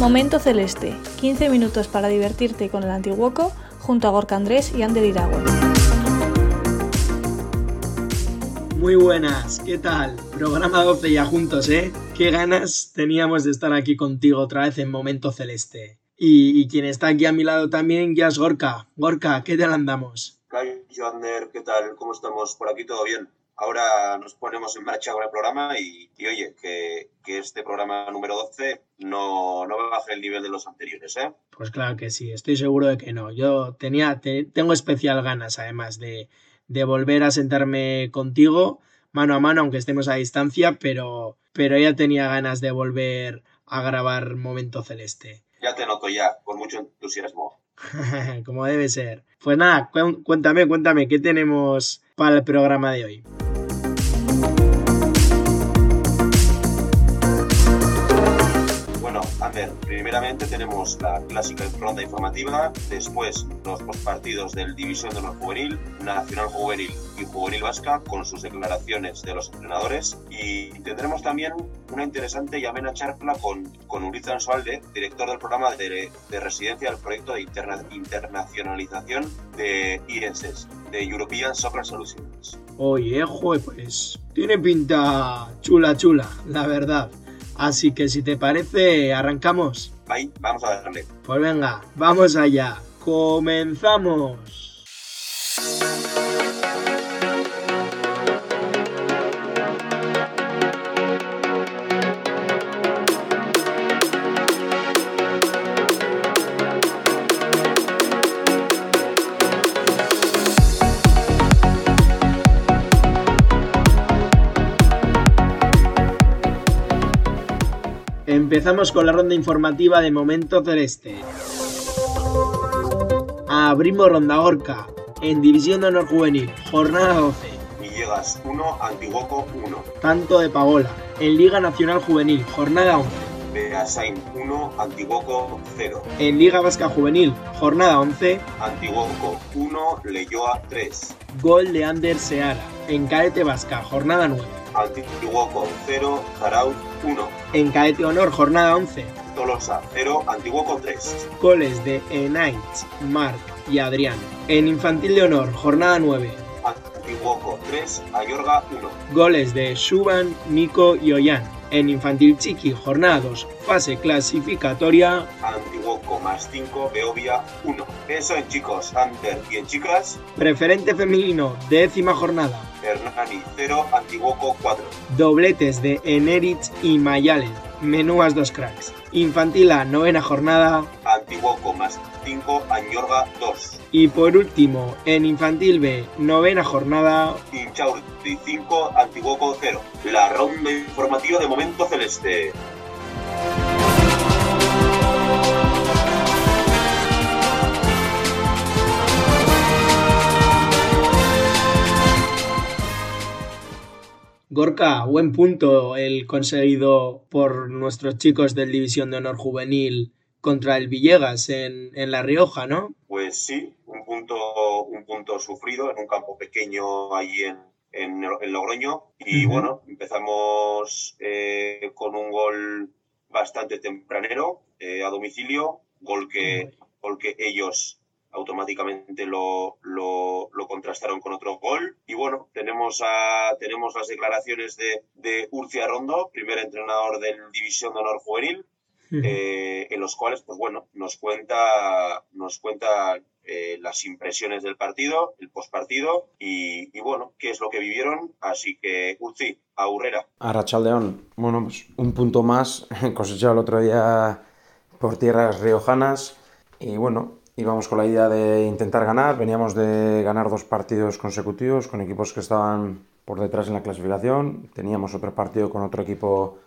Momento Celeste, 15 minutos para divertirte con el Antiguoco junto a Gorka Andrés y Ander Iragüe. Muy buenas, ¿qué tal? Programa 12 ya juntos, ¿eh? Qué ganas teníamos de estar aquí contigo otra vez en Momento Celeste. Y, quien está aquí a mi lado también ya es Gorka. Gorka, ¿qué tal andamos? Yo, Ander, ¿qué tal? ¿Cómo estamos? Por aquí todo bien. Ahora nos ponemos en marcha con el programa y, oye, que, este programa número 12 no, no baje el nivel de los anteriores, ¿eh? Pues claro que sí, estoy seguro de que no. Yo tenía, tengo especial ganas, además, de, de volver a sentarme contigo mano a mano, aunque estemos a distancia, pero, pero ya tenía ganas de volver a grabar Momento Celeste. Ya te noto ya, con mucho entusiasmo. Como debe ser. Pues nada, cuéntame, cuéntame, ¿qué tenemos para el programa de hoy? Primeramente tenemos la clásica ronda informativa, después los postpartidos del División de Honor Juvenil, Nacional Juvenil y Juvenil Vasca con sus declaraciones de los entrenadores y tendremos también una interesante y amena charla con, con Uliza Ansualde, director del programa de, de residencia del proyecto de internacionalización de IESES, de European Soccer Solutions. Oye, pues tiene pinta chula chula, la verdad. Así que si te parece, arrancamos. Ahí, vamos a darle. Pues venga, vamos allá. Comenzamos. Empezamos con la ronda informativa de Momento Celeste. Abrimos ronda Orca en División de Honor Juvenil, jornada 12. Villegas 1, Antiguoco 1. Tanto de Pagola en Liga Nacional Juvenil, jornada 11. Beasain 1, Antiguoco 0. En Liga Vasca Juvenil, jornada 11. Antiguoco 1, Leyoa 3. Gol de Ander Seara. En Caete Vasca, jornada 9. Antiguoco 0, Zaraut 1. En Caete Honor, jornada 11. Tolosa 0, Antiguoco 3. Goles de Enait, Marc y Adrián. En Infantil de Honor, jornada 9. Antiguoco 3, Ayorga 1. Goles de Shuban, Nico y Ollán. En Infantil Chiqui, jornada 2, fase clasificatoria. Antiguoco más 5, Beovia 1. Eso en chicos, Under y en chicas. Preferente femenino, décima jornada. Hernani 0, Antiguoco 4. Dobletes de Enerich y Mayalen, menúas dos cracks. Infantil A, novena jornada. Antiguoco más 5, Añorga 2. Y por último, en Infantil B, novena jornada. Inchaurti 5, Antiguoco 0. La ronda informativa de Momento Celeste. Gorka, buen punto el conseguido por nuestros chicos del División de Honor Juvenil contra el Villegas en, La Rioja, ¿no? Pues sí, un punto, un punto sufrido en un campo pequeño allí en, en, Logroño. Y bueno, empezamos eh, con un gol bastante tempranero eh, a domicilio, gol que, gol que ellos automáticamente lo, lo, contrastaron con otro gol. Y bueno, tenemos, a, tenemos las declaraciones de, de Urcia Rondo, primer entrenador del División de Honor Juvenil, eh, en los cuales, pues bueno, nos cuenta, nos cuenta eh, las impresiones del partido, el postpartido y, y, bueno, qué es lo que vivieron. Así que, Urci, a Urrera. A Rachaldeón, bueno, pues un punto más cosechado el otro día por tierras riojanas y bueno, íbamos con la idea de intentar ganar, veníamos de ganar dos partidos consecutivos con equipos que estaban por detrás en la clasificación, teníamos otro partido con otro equipo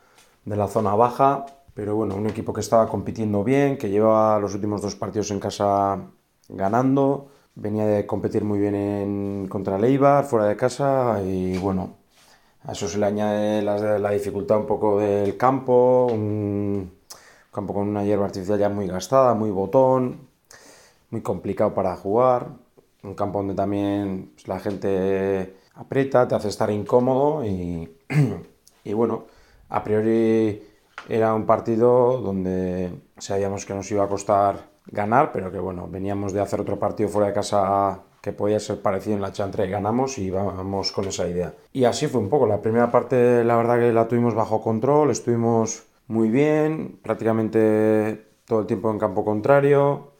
de la zona baja pero bueno, un equipo que estaba compitiendo bien, que llevaba los últimos dos partidos en casa ganando, venía de competir muy bien en, contra el Eibar, fuera de casa, y bueno, a eso se le añade la, la dificultad un poco del campo, un campo con una hierba artificial ya muy gastada, muy botón, muy complicado para jugar, un campo donde también pues, la gente aprieta, te hace estar incómodo y, y bueno, a priori era un partido donde sabíamos que nos iba a costar ganar, pero que bueno, veníamos de hacer otro partido fuera de casa que podía ser parecido en la chantre y ganamos y vamos con esa idea. Y así fue un poco, la primera parte la verdad que la tuvimos bajo control, estuvimos muy bien, prácticamente todo el tiempo en campo contrario,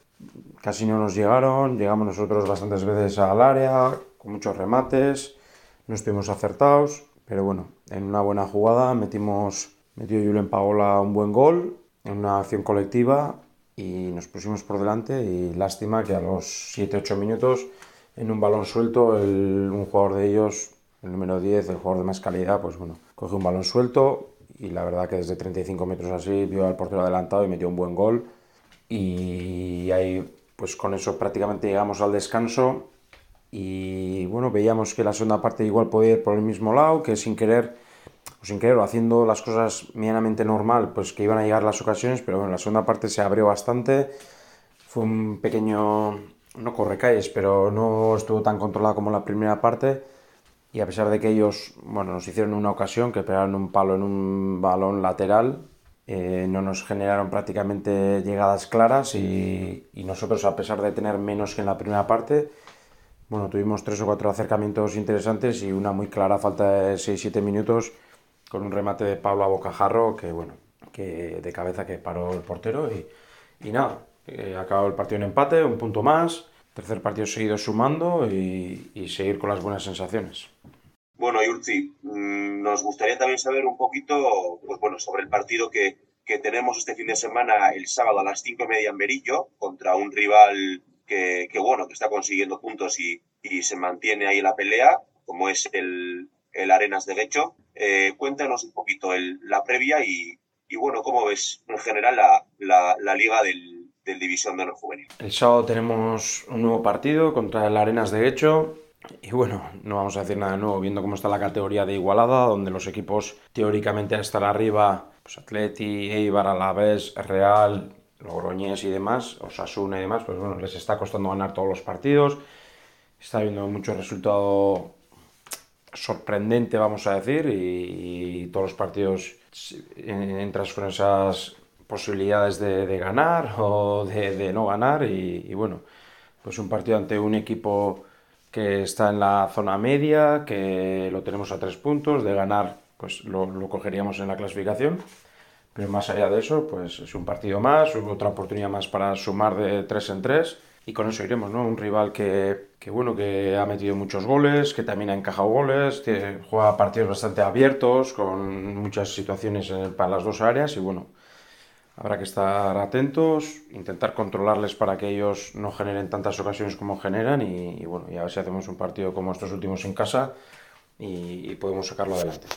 casi no nos llegaron, llegamos nosotros bastantes veces al área, con muchos remates, no estuvimos acertados, pero bueno, en una buena jugada metimos, metió Julen Paola un buen gol en una acción colectiva y nos pusimos por delante y lástima que a los 7-8 minutos en un balón suelto el, un jugador de ellos, el número 10, el jugador de más calidad, pues bueno, coge un balón suelto y la verdad que desde 35 metros así vio al portero adelantado y metió un buen gol. Y ahí pues con eso prácticamente llegamos al descanso y bueno, veíamos que la segunda parte igual podía ir por el mismo lado, que sin querer o sin querer, haciendo las cosas medianamente normal, pues que iban a llegar las ocasiones, pero bueno, la segunda parte se abrió bastante. Fue un pequeño, no corre calles, pero no estuvo tan controlada como la primera parte. Y a pesar de que ellos, bueno, nos hicieron una ocasión, que pegaron un palo en un balón lateral, eh, no nos generaron prácticamente llegadas claras y, nosotros, a pesar de tener menos que en la primera parte, bueno, tuvimos tres o cuatro acercamientos interesantes y una muy clara falta de 6-7 minutos con un remate de Pablo a bocajarro que, bueno, que de cabeza que paró el portero y, y nada, eh, acabó el partido en empate, un punto más, tercer partido seguido sumando y, y seguir con las buenas sensaciones. Bueno, Yurzi, mm, nos gustaría también saber un poquito pues bueno, sobre el partido que, que tenemos este fin de semana, el sábado a las cinco y media en Berillo, contra un rival que, que bueno, que está consiguiendo puntos y, y, se mantiene ahí en la pelea, como es el, el Arenas de Guecho. Eh, cuéntanos un poquito el, la previa y, y, bueno, cómo ves en general la, la, liga del, del, División de Honor Juvenil. El sábado tenemos un nuevo partido contra el Arenas de Guecho. Y bueno, no vamos a decir nada nuevo, viendo cómo está la categoría de Igualada, donde los equipos teóricamente están arriba, pues Atleti, Eibar, Alavés, Real, Logroñés y demás, Osasuna y demás, pues bueno, les está costando ganar todos los partidos. Está habiendo mucho resultado sorprendente, vamos a decir, y, todos los partidos entras con esas posibilidades de, ganar o de, de, no ganar y, y, bueno, pues un partido ante un equipo que está en la zona media, que lo tenemos a tres puntos, de ganar pues lo, lo cogeríamos en la clasificación, pero más allá de eso, pues es un partido más, otra oportunidad más para sumar de tres en tres y con eso iremos, ¿no? Un rival que, que, bueno, que ha metido muchos goles, que también ha encajado goles, que juega partidos bastante abiertos, con muchas situaciones en, para las dos áreas y bueno, habrá que estar atentos, intentar controlarles para que ellos no generen tantas ocasiones como generan y, bueno, a ver si hacemos un partido como estos últimos en casa y, y podemos sacarlo adelante.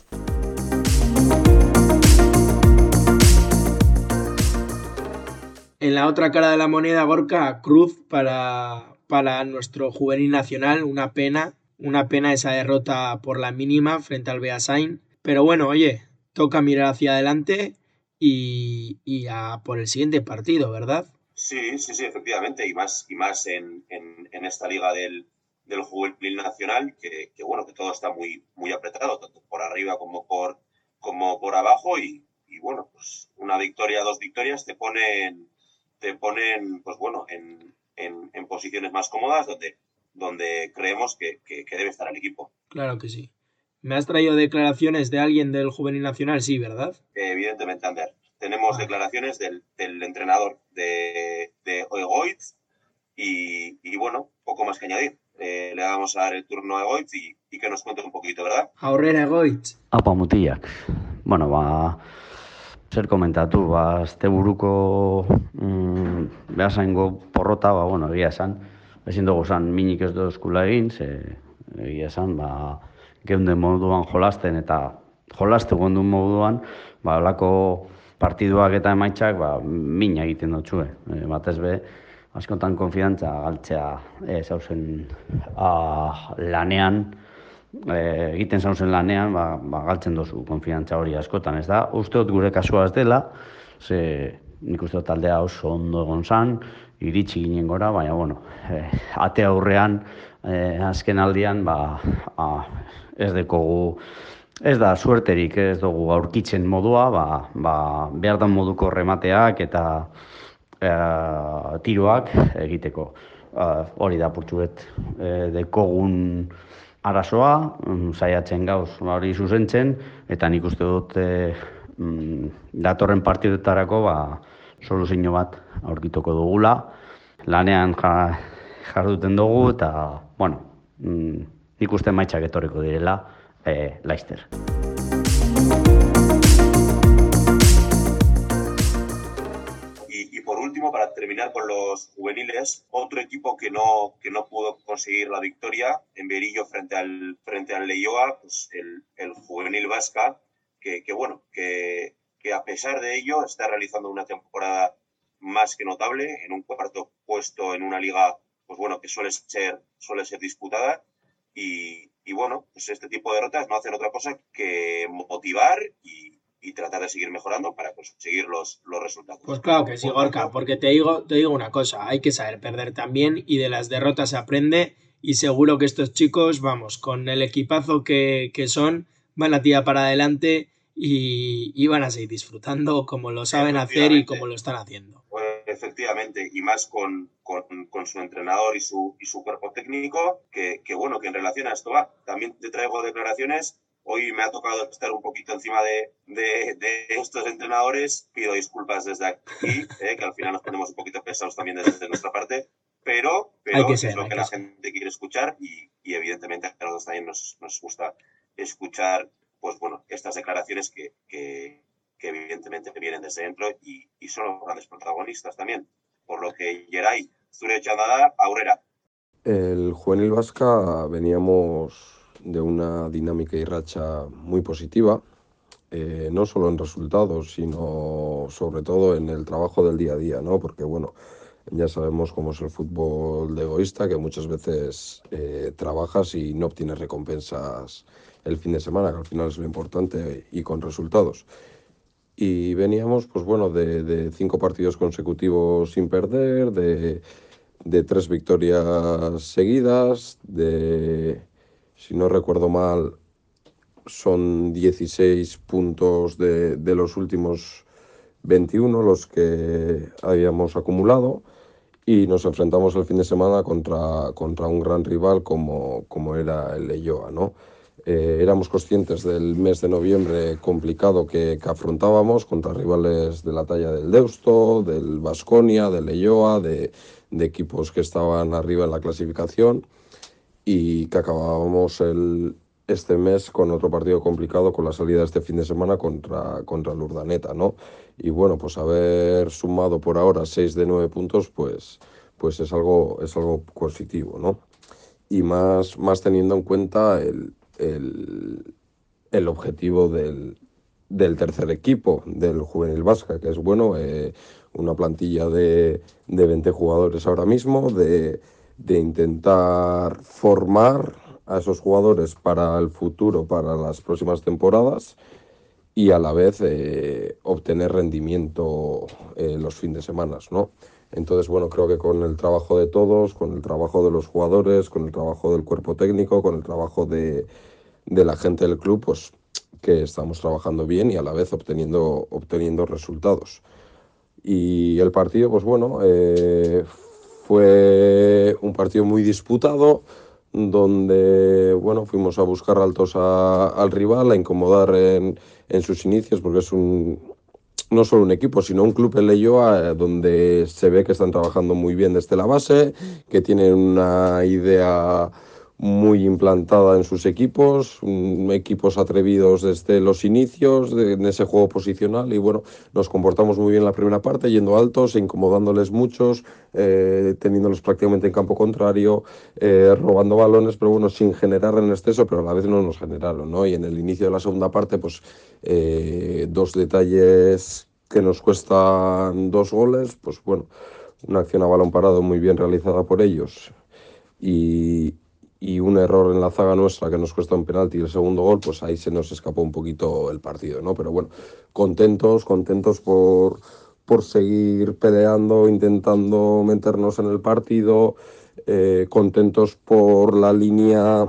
En la otra cara de la moneda, Gorka, cruz para, para nuestro juvenil nacional, una pena, una pena esa derrota por la mínima frente al Beasain. Pero bueno, oye, toca mirar hacia adelante y, y a por el siguiente partido, ¿verdad? Sí, sí, sí, efectivamente, y más, y más en, en, en esta liga del, del juvenil nacional, que, que, bueno, que todo está muy, muy apretado, tanto por arriba como por, como por abajo, y, y bueno, pues una victoria, dos victorias te ponen te ponen, pues bueno, en, en, en posiciones más cómodas donde, donde creemos que, que, que, debe estar el equipo. Claro que sí. ¿Me has traído declaraciones de alguien del Juvenil Nacional? Sí, ¿verdad? Evidentemente, Ander. Tenemos ah. declaraciones del, del, entrenador de, de y, y, bueno, poco más que añadir. Eh, le vamos a dar el turno a Egoitz y, y que nos cuente un poquito, ¿verdad? Aurrera Egoitz. Apa mutiak. Bueno, ba, zer komentatu, ba, azte buruko mm, behasaingo porrota, ba, bueno, egia esan, ezin dugu esan minik ez dozkula egin, ze egia esan, ba, geunde moduan jolasten eta jolaste gondun moduan, ba, olako partiduak eta emaitzak ba, mina egiten dut zuen. E, batez be, askotan konfidantza galtzea e, zauzen a, lanean, e, egiten zauzen lanean, ba, ba, galtzen dozu konfidantza hori askotan, ez da? Uste dut gure kasua ez dela, ze nik uste taldea oso ondo egon zan, iritsi ginen gora, baina, bueno, e, ate aurrean, e, azken aldian, ba, a, ez dekogu, ez da, suerterik ez dugu aurkitzen modua, ba, ba, behar da moduko remateak eta e, tiroak egiteko. E, hori da purtsuet, e, dekogun arazoa, mm, saiatzen gauz hori zuzentzen, eta nik uste dut e, datorren partidetarako ba, soluzio bat aurkituko dugula. Lanean ja, jarduten dugu eta, bueno, mm, nik uste maitzak etorriko direla, eh, Leicester. Y, por último, para terminar con los juveniles, otro equipo que no, que no pudo conseguir la victoria en Berillo frente al, frente al Leioa, pues el, el juvenil vasca, que, que bueno, que, que a pesar de ello está realizando una temporada más que notable, en un cuarto puesto en una liga, pues bueno, que suele ser, suele ser disputada. Y, y bueno, pues este tipo de derrotas no hacen otra cosa que motivar y, y tratar de seguir mejorando para conseguir los, los resultados. Pues claro que sí, Gorka, porque te digo, te digo una cosa, hay que saber perder también y de las derrotas se aprende y seguro que estos chicos, vamos, con el equipazo que, que son, van a tirar para adelante y, y, van a seguir disfrutando como lo saben hacer y como lo están haciendo. Efectivamente, y más con, con, con, su entrenador y su, y su cuerpo técnico, que, que, bueno, que en relación a esto va. También te traigo declaraciones. Hoy me ha tocado estar un poquito encima de, de, de estos entrenadores. Pido disculpas desde aquí, eh, que al final nos ponemos un poquito pesados también desde nuestra parte. Pero, pero que ser, es lo que, que la ser. gente quiere escuchar y, y evidentemente a nosotros también nos, nos gusta escuchar pues bueno, estas declaraciones que, que, que evidentemente vienen desde dentro y, y, son los grandes protagonistas también. Por lo que Geray, Zure Chandada, Aurera. El juvenil vasca veníamos de una dinámica y racha muy positiva, eh, no solo en resultados, sino sobre todo en el trabajo del día a día, ¿no? Porque bueno, ya sabemos cómo es el fútbol de egoísta, que muchas veces eh, trabajas y no obtienes recompensas el fin de semana, que al final es lo importante, y con resultados. Y veníamos, pues bueno, de, de cinco partidos consecutivos sin perder, de, de, tres victorias seguidas, de, si no recuerdo mal, son 16 puntos de, de los últimos 21 los que habíamos acumulado y nos enfrentamos el fin de semana contra, contra un gran rival como, como era el Leyoa, ¿no? Eh, éramos conscientes del mes de noviembre complicado que, que, afrontábamos contra rivales de la talla del Deusto, del Vasconia, del Leyoa, de, de, equipos que estaban arriba en la clasificación y que acabábamos el, este mes con otro partido complicado con la salida este fin de semana contra, contra el Urdaneta, ¿no? Y bueno, pues haber sumado por ahora 6 de 9 puntos, pues, pues es, algo, es algo positivo, ¿no? Y más, más teniendo en cuenta el, el, el objetivo del, del, tercer equipo, del Juvenil Vasca, que es bueno, eh, una plantilla de, de 20 jugadores ahora mismo, de, de intentar formar a esos jugadores para el futuro, para las próximas temporadas y a la vez eh, obtener rendimiento eh, los fines de semana, ¿no? Entonces, bueno, creo que con el trabajo de todos, con el trabajo de los jugadores, con el trabajo del cuerpo técnico, con el trabajo de, la gente del club, pues que estamos trabajando bien y a la vez obteniendo, obteniendo resultados. Y el partido, pues bueno, eh, fue un partido muy disputado, donde bueno, fuimos a buscar altos a, al rival, a incomodar en, en, sus inicios, porque es un, no solo un equipo, sino un club en Leyoa, donde se ve que están trabajando muy bien desde la base, que tienen una idea muy implantada en sus equipos, equipos atrevidos desde los inicios de, en ese juego posicional y bueno, nos comportamos muy bien en la primera parte, yendo altos, incomodándoles muchos, eh, teniéndolos prácticamente en campo contrario, eh, robando balones, pero bueno, sin generar en exceso, pero a la vez no nos generaron, ¿no? Y en el inicio de la segunda parte, pues eh, dos detalles que nos cuestan dos goles, pues bueno, una acción a balón parado muy bien realizada por ellos y, y un error en la zaga nuestra que nos cuesta un penalti y el segundo gol, pues ahí se nos escapó un poquito el partido, ¿no? Pero bueno, contentos, contentos por, por seguir peleando, intentando meternos en el partido, eh, contentos por la línea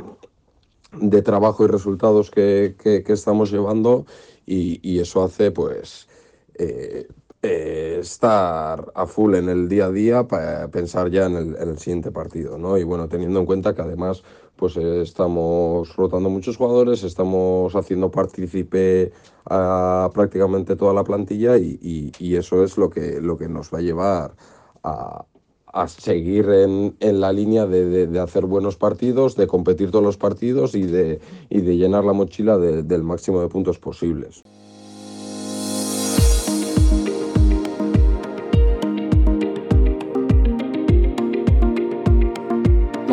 de trabajo y resultados que, que, estamos llevando y, y, eso hace pues eh, eh, estar a full en el día a día para pensar ya en el, en el, siguiente partido, ¿no? Y bueno, teniendo en cuenta que además pues eh, estamos rotando muchos jugadores, estamos haciendo partícipe a prácticamente toda la plantilla y, eso es lo que, lo que nos va a llevar a, a seguir en, en la línea de, de, de, hacer buenos partidos, de competir todos los partidos y de, y de llenar la mochila de, del máximo de puntos posibles.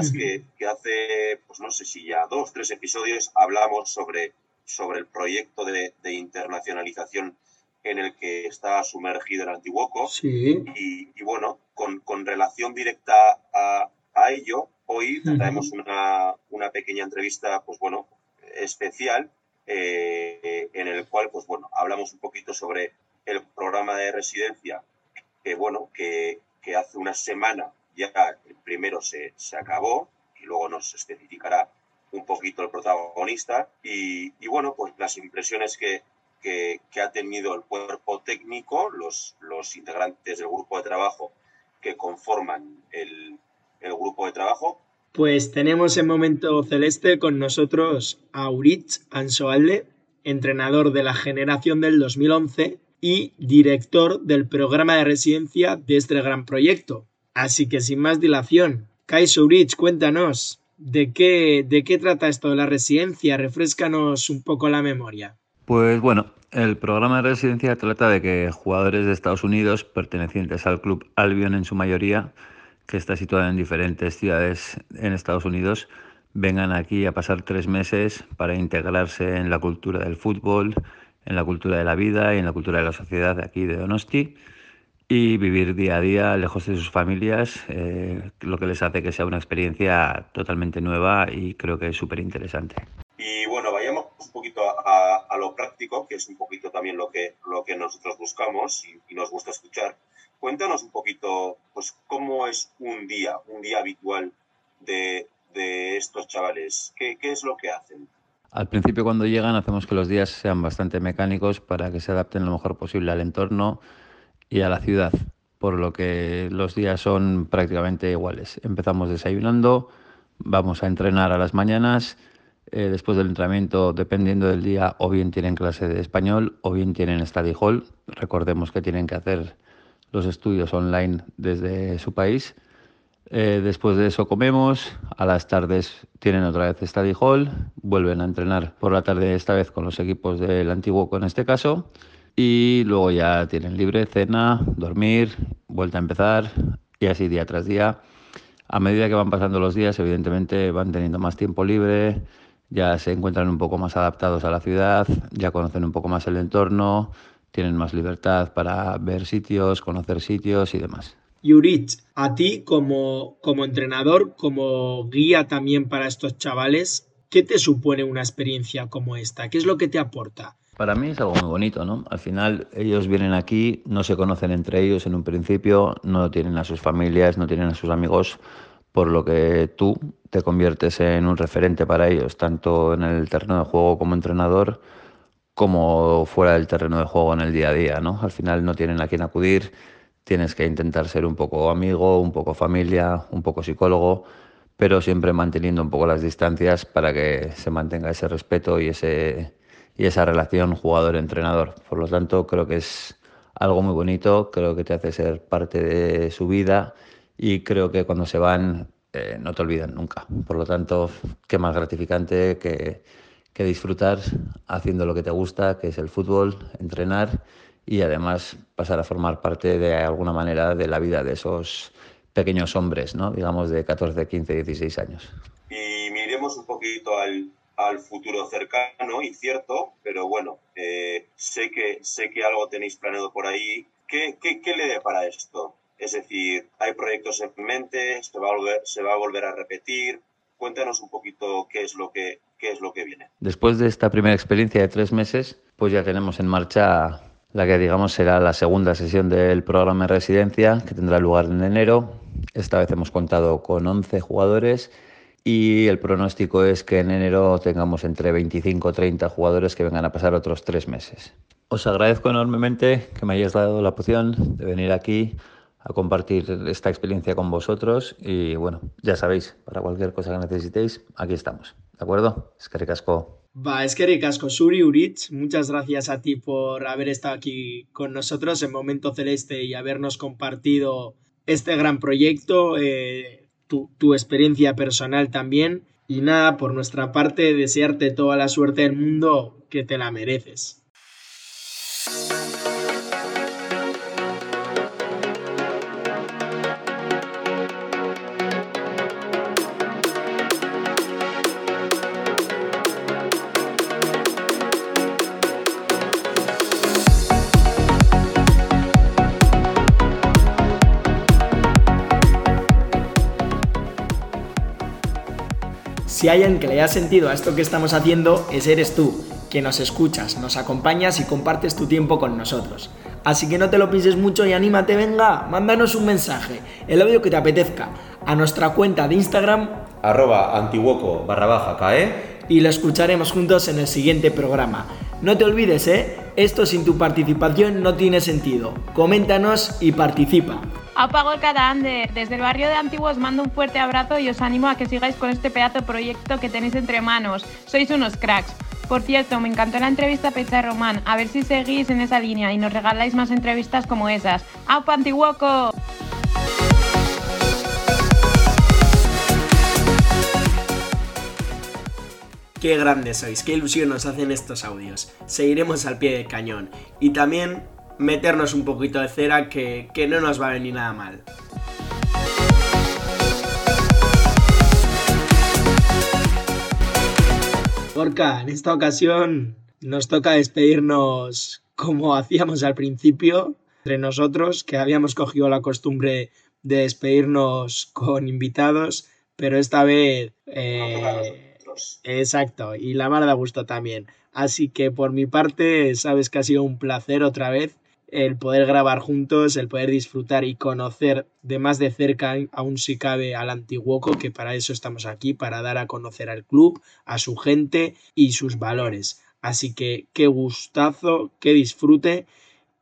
Uh -huh. que, que, hace, pues no sé si ya dos, tres episodios hablamos sobre, sobre el proyecto de, de internacionalización en el que está sumergido el Antiguoco. Sí. Y, y, bueno, con, con, relación directa a, a ello, hoy uh -huh. traemos una, una, pequeña entrevista, pues bueno, especial, eh, en el cual, pues bueno, hablamos un poquito sobre el programa de residencia, que bueno, que, que hace una semana ya el primero se, se acabó y luego nos especificará un poquito el protagonista y, y bueno, pues las impresiones que, que, ha tenido el cuerpo técnico, los, los integrantes del grupo de trabajo que conforman el, el grupo de trabajo. Pues tenemos en Momento Celeste con nosotros a Uritz Ansoalde, entrenador de la generación del 2011 y director del programa de residencia de este gran proyecto. Así que sin más dilación, Kai Sourich, cuéntanos, ¿de qué, ¿de qué trata esto de la residencia? Refrescanos un poco la memoria. Pues bueno, el programa de residencia trata de que jugadores de Estados Unidos pertenecientes al club Albion en su mayoría, que está situado en diferentes ciudades en Estados Unidos, vengan aquí a pasar tres meses para integrarse en la cultura del fútbol, en la cultura de la vida y en la cultura de la sociedad de aquí de Donosti y vivir día a día lejos de sus familias, eh, lo que les hace que sea una experiencia totalmente nueva y creo que es súper interesante. Y bueno, vayamos un poquito a, a, lo práctico, que es un poquito también lo que, lo que nosotros buscamos y, y nos gusta escuchar. Cuéntanos un poquito, pues, cómo es un día, un día habitual de, de estos chavales. ¿Qué, ¿Qué es lo que hacen? Al principio cuando llegan hacemos que los días sean bastante mecánicos para que se adapten lo mejor posible al entorno y a la ciudad, por lo que los días son prácticamente iguales. Empezamos desayunando, vamos a entrenar a las mañanas, eh, después del entrenamiento, dependiendo del día, o bien tienen clase de español o bien tienen study hall. Recordemos que tienen que hacer los estudios online desde su país eh, después de eso comemos, a las tardes tienen otra vez study hall, vuelven a entrenar por la tarde esta vez con los equipos del antiguo en este caso y luego ya tienen libre, cena, dormir, vuelta a empezar y así día tras día. A medida que van pasando los días, evidentemente van teniendo más tiempo libre, ya se encuentran un poco más adaptados a la ciudad, ya conocen un poco más el entorno, tienen más libertad para ver sitios, conocer sitios y demás. Yurich, a ti como, como entrenador, como guía también para estos chavales, ¿qué te supone una experiencia como esta? ¿Qué es lo que te aporta? Para mí es algo muy bonito, ¿no? Al final ellos vienen aquí, no se conocen entre ellos en un principio, no tienen a sus familias, no tienen a sus amigos, por lo que tú te conviertes en un referente para ellos, tanto en el terreno de juego como entrenador, como fuera del terreno de juego en el día a día, ¿no? Al final no tienen a quién acudir, tienes que intentar ser un poco amigo, un poco familia, un poco psicólogo, pero siempre manteniendo un poco las distancias para que se mantenga ese respeto y, ese, y esa relación jugador-entrenador. Por lo tanto, creo que es algo muy bonito, creo que te hace ser parte de su vida y creo que cuando se van eh, no te olvidan nunca. Por lo tanto, qué más gratificante que, que disfrutar haciendo lo que te gusta, que es el fútbol, entrenar y además pasar a formar parte de alguna manera de la vida de esos pequeños hombres, ¿no? digamos de 14, 15, 16 años. Y miremos un poquito al, al futuro cercano y cierto, pero bueno, eh, sé, que, sé que algo tenéis planeado por ahí. ¿Qué, qué, qué le para esto? Es decir, ¿hay proyectos en mente? ¿Se va, a volver, ¿Se va a volver a repetir? Cuéntanos un poquito qué es lo que, qué es lo que viene. Después de esta primera experiencia de tres meses, pues ya tenemos en marcha la que digamos será la segunda sesión del programa de residencia que tendrá lugar en enero. Esta vez hemos contado con 11 jugadores y el pronóstico es que en enero tengamos entre 25 o 30 jugadores que vengan a pasar otros tres meses. Os agradezco enormemente que me hayáis dado la opción de venir aquí a compartir esta experiencia con vosotros y bueno, ya sabéis, para cualquier cosa que necesitéis, aquí estamos. ¿De acuerdo? Es que ricasco. Va, es que ricasco. Suri Urich, muchas gracias a ti por haber estado aquí con nosotros en Momento Celeste y habernos compartido este gran proyecto, eh, tu, experiencia personal también. Y nada, por nuestra parte, desearte toda la suerte del mundo que te la mereces. Si hay alguien que le haya sentido a esto que estamos haciendo, ese eres tú, que nos escuchas, nos acompañas y compartes tu tiempo con nosotros. Así que no te lo pienses mucho y anímate, venga, mándanos un mensaje, el audio que te apetezca, a nuestra cuenta de Instagram, arroba antiguoco barra baja cae, y lo escucharemos juntos en el siguiente programa. No te olvides, ¿eh? Esto sin tu participación no tiene sentido. Coméntanos y participa. Apago cada ande. Desde el barrio de Antiguo os mando un fuerte abrazo y os animo a que sigáis con este pedazo de proyecto que tenéis entre manos. Sois unos cracks. Por cierto, me encantó la entrevista a Pizza Román. A ver si seguís en esa línea y nos regaláis más entrevistas como esas. ¡Aupa Antiguoco! Qué grandes sois, qué ilusión nos hacen estos audios. Seguiremos al pie del cañón. Y también meternos un poquito de cera que, que no nos va a venir nada mal. Gorka, en esta ocasión nos toca despedirnos como hacíamos al principio, entre nosotros, que habíamos cogido la costumbre de despedirnos con invitados, pero esta vez... Eh, exacto, y la mar da gusto también. Así que por mi parte, sabes que ha sido un placer otra vez el poder grabar juntos, el poder disfrutar y conocer de más de cerca, aún si cabe, al Antiguoco, que para eso estamos aquí, para dar a conocer al club, a su gente y sus valores. Así que qué gustazo, qué disfrute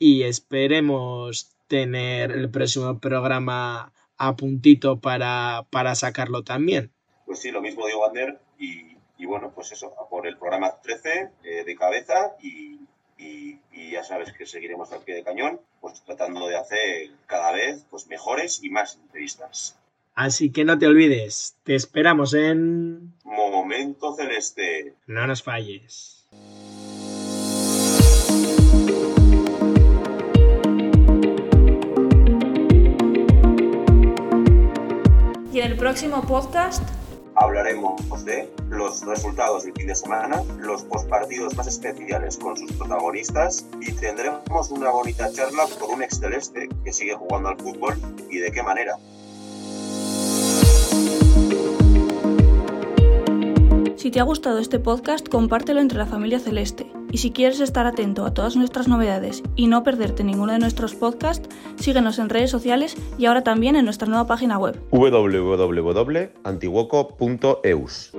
y esperemos tener el próximo programa a puntito para, para sacarlo también. Pues sí, lo mismo digo, Ander, y, y bueno, pues eso, por el programa 13 eh, de cabeza y, y, y, ya sabes que seguiremos al pie de cañón, pues tratando de hacer cada vez pues, mejores y más entrevistas. Así que no te olvides, te esperamos en... Momento Celeste. No nos falles. Y en el próximo podcast hablaremos de los resultados del fin de semana, los postpartidos más especiales con sus protagonistas y tendremos una bonita charla con un ex celeste que sigue jugando al fútbol y de qué manera. Si te ha gustado este podcast, compártelo entre la familia celeste. Y si quieres estar atento a todas nuestras novedades y no perderte ninguno de nuestros podcasts, síguenos en redes sociales y ahora también en nuestra nueva página web www.antiguoco.eus.